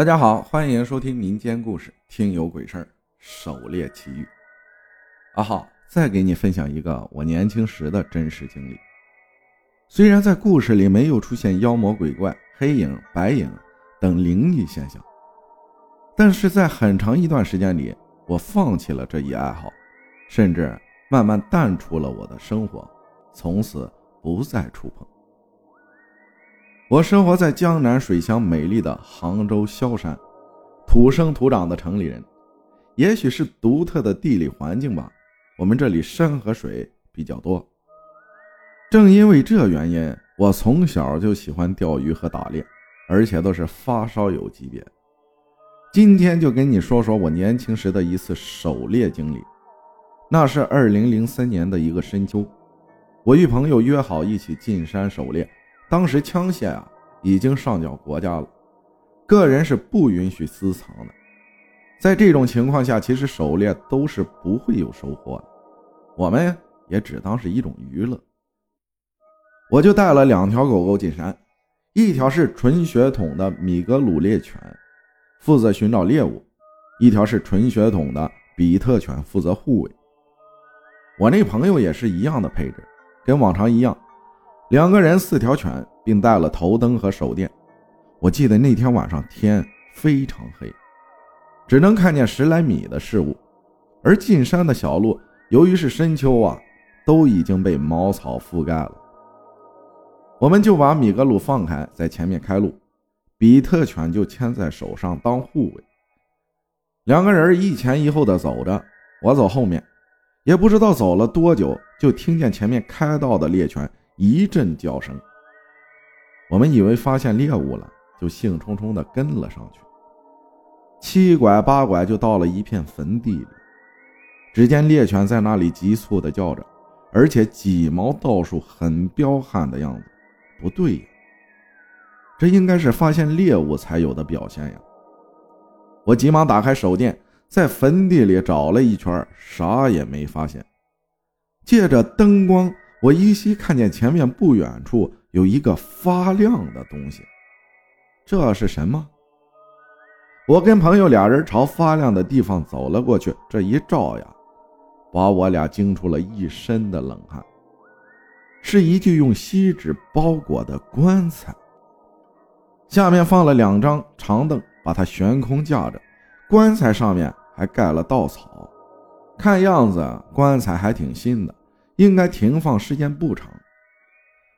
大家好，欢迎收听民间故事《听有鬼事儿》，狩猎奇遇。阿浩再给你分享一个我年轻时的真实经历。虽然在故事里没有出现妖魔鬼怪、黑影、白影等灵异现象，但是在很长一段时间里，我放弃了这一爱好，甚至慢慢淡出了我的生活，从此不再触碰。我生活在江南水乡美丽的杭州萧山，土生土长的城里人，也许是独特的地理环境吧，我们这里山和水比较多。正因为这原因，我从小就喜欢钓鱼和打猎，而且都是发烧友级别。今天就跟你说说我年轻时的一次狩猎经历。那是二零零三年的一个深秋，我与朋友约好一起进山狩猎。当时枪械啊已经上缴国家了，个人是不允许私藏的。在这种情况下，其实狩猎都是不会有收获的，我们也只当是一种娱乐。我就带了两条狗狗进山，一条是纯血统的米格鲁猎犬，负责寻找猎物；一条是纯血统的比特犬，负责护卫。我那朋友也是一样的配置，跟往常一样。两个人四条犬，并带了头灯和手电。我记得那天晚上天非常黑，只能看见十来米的事物。而进山的小路，由于是深秋啊，都已经被茅草覆盖了。我们就把米格鲁放开，在前面开路，比特犬就牵在手上当护卫。两个人一前一后的走着，我走后面。也不知道走了多久，就听见前面开道的猎犬。一阵叫声，我们以为发现猎物了，就兴冲冲地跟了上去。七拐八拐就到了一片坟地里，只见猎犬在那里急促地叫着，而且几毛倒数，很彪悍的样子。不对呀，这应该是发现猎物才有的表现呀！我急忙打开手电，在坟地里找了一圈，啥也没发现。借着灯光。我依稀看见前面不远处有一个发亮的东西，这是什么？我跟朋友俩人朝发亮的地方走了过去，这一照呀，把我俩惊出了一身的冷汗。是一具用锡纸包裹的棺材，下面放了两张长凳，把它悬空架着，棺材上面还盖了稻草，看样子棺材还挺新的。应该停放时间不长，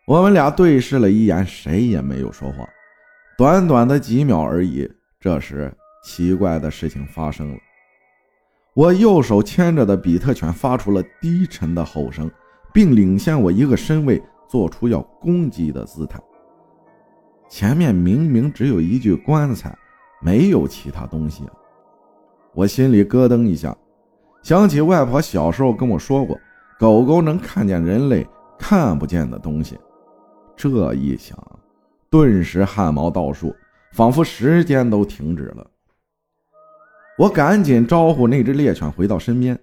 我们俩对视了一眼，谁也没有说话。短短的几秒而已，这时奇怪的事情发生了。我右手牵着的比特犬发出了低沉的吼声，并领先我一个身位，做出要攻击的姿态。前面明明只有一具棺材，没有其他东西。我心里咯噔一下，想起外婆小时候跟我说过。狗狗能看见人类看不见的东西，这一想，顿时汗毛倒竖，仿佛时间都停止了。我赶紧招呼那只猎犬回到身边，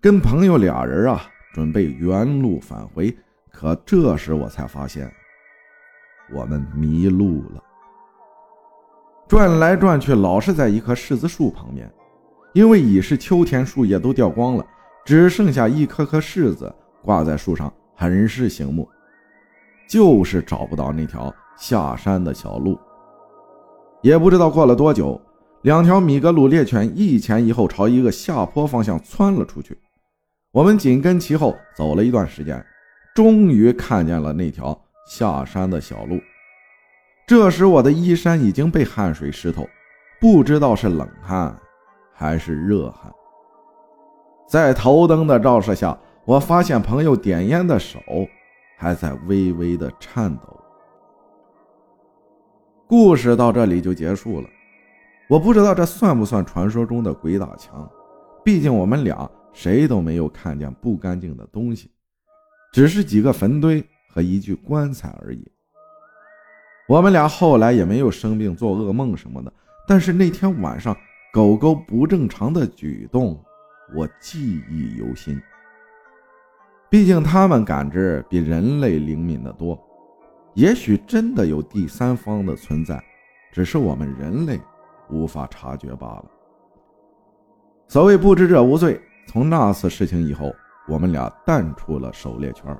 跟朋友俩人啊准备原路返回。可这时我才发现，我们迷路了。转来转去，老是在一棵柿子树旁边，因为已是秋天，树叶都掉光了。只剩下一颗颗柿子挂在树上，很是醒目，就是找不到那条下山的小路。也不知道过了多久，两条米格鲁猎犬一前一后朝一个下坡方向窜了出去。我们紧跟其后走了一段时间，终于看见了那条下山的小路。这时我的衣衫已经被汗水湿透，不知道是冷汗还是热汗。在头灯的照射下，我发现朋友点烟的手还在微微的颤抖。故事到这里就结束了。我不知道这算不算传说中的鬼打墙，毕竟我们俩谁都没有看见不干净的东西，只是几个坟堆和一具棺材而已。我们俩后来也没有生病、做噩梦什么的，但是那天晚上狗狗不正常的举动。我记忆犹新。毕竟他们感知比人类灵敏的多，也许真的有第三方的存在，只是我们人类无法察觉罢了。所谓不知者无罪。从那次事情以后，我们俩淡出了狩猎圈，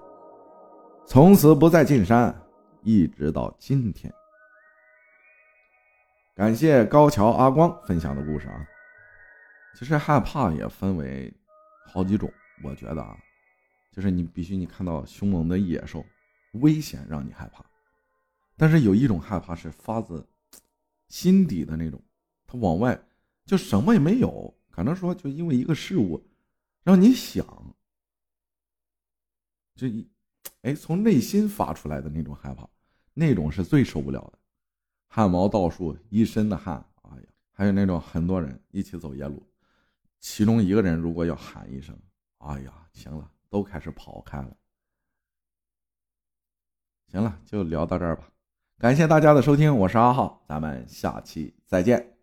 从此不再进山，一直到今天。感谢高桥阿光分享的故事啊。其实害怕也分为好几种，我觉得啊，就是你必须你看到凶猛的野兽，危险让你害怕，但是有一种害怕是发自心底的那种，他往外就什么也没有，可能说就因为一个事物。让你想，就一，哎，从内心发出来的那种害怕，那种是最受不了的，汗毛倒竖，一身的汗，哎呀，还有那种很多人一起走夜路，其中一个人如果要喊一声，哎呀，行了，都开始跑开了。行了，就聊到这儿吧，感谢大家的收听，我是阿浩，咱们下期再见。